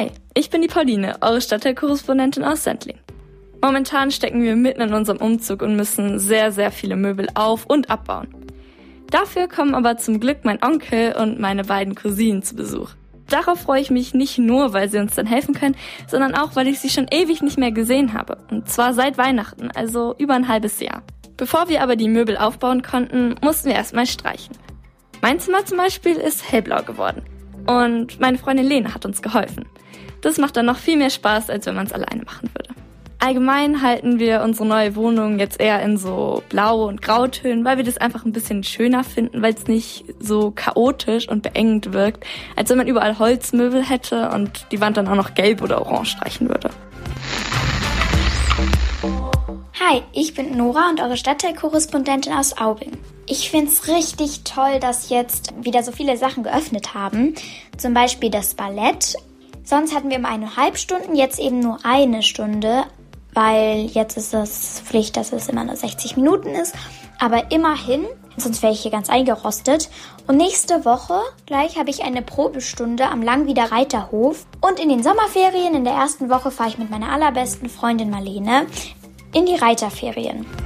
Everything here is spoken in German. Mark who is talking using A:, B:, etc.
A: Hi, ich bin die Pauline, eure Stadtteilkorrespondentin aus Sendling. Momentan stecken wir mitten in unserem Umzug und müssen sehr, sehr viele Möbel auf- und abbauen. Dafür kommen aber zum Glück mein Onkel und meine beiden Cousinen zu Besuch. Darauf freue ich mich nicht nur, weil sie uns dann helfen können, sondern auch, weil ich sie schon ewig nicht mehr gesehen habe. Und zwar seit Weihnachten, also über ein halbes Jahr. Bevor wir aber die Möbel aufbauen konnten, mussten wir erstmal streichen. Mein Zimmer zum Beispiel ist hellblau geworden. Und meine Freundin Lene hat uns geholfen. Das macht dann noch viel mehr Spaß, als wenn man es alleine machen würde. Allgemein halten wir unsere neue Wohnung jetzt eher in so blaue und grautönen, weil wir das einfach ein bisschen schöner finden, weil es nicht so chaotisch und beengend wirkt, als wenn man überall Holzmöbel hätte und die Wand dann auch noch gelb oder orange streichen würde.
B: Hi, ich bin Nora und eure Stadtteilkorrespondentin aus Aubing. Ich find's richtig toll, dass jetzt wieder so viele Sachen geöffnet haben. Zum Beispiel das Ballett. Sonst hatten wir immer eineinhalb Stunden, jetzt eben nur eine Stunde weil jetzt ist es Pflicht, dass es immer nur 60 Minuten ist. Aber immerhin, sonst wäre ich hier ganz eingerostet. Und nächste Woche gleich habe ich eine Probestunde am Langwieder Reiterhof. Und in den Sommerferien, in der ersten Woche, fahre ich mit meiner allerbesten Freundin Marlene in die Reiterferien.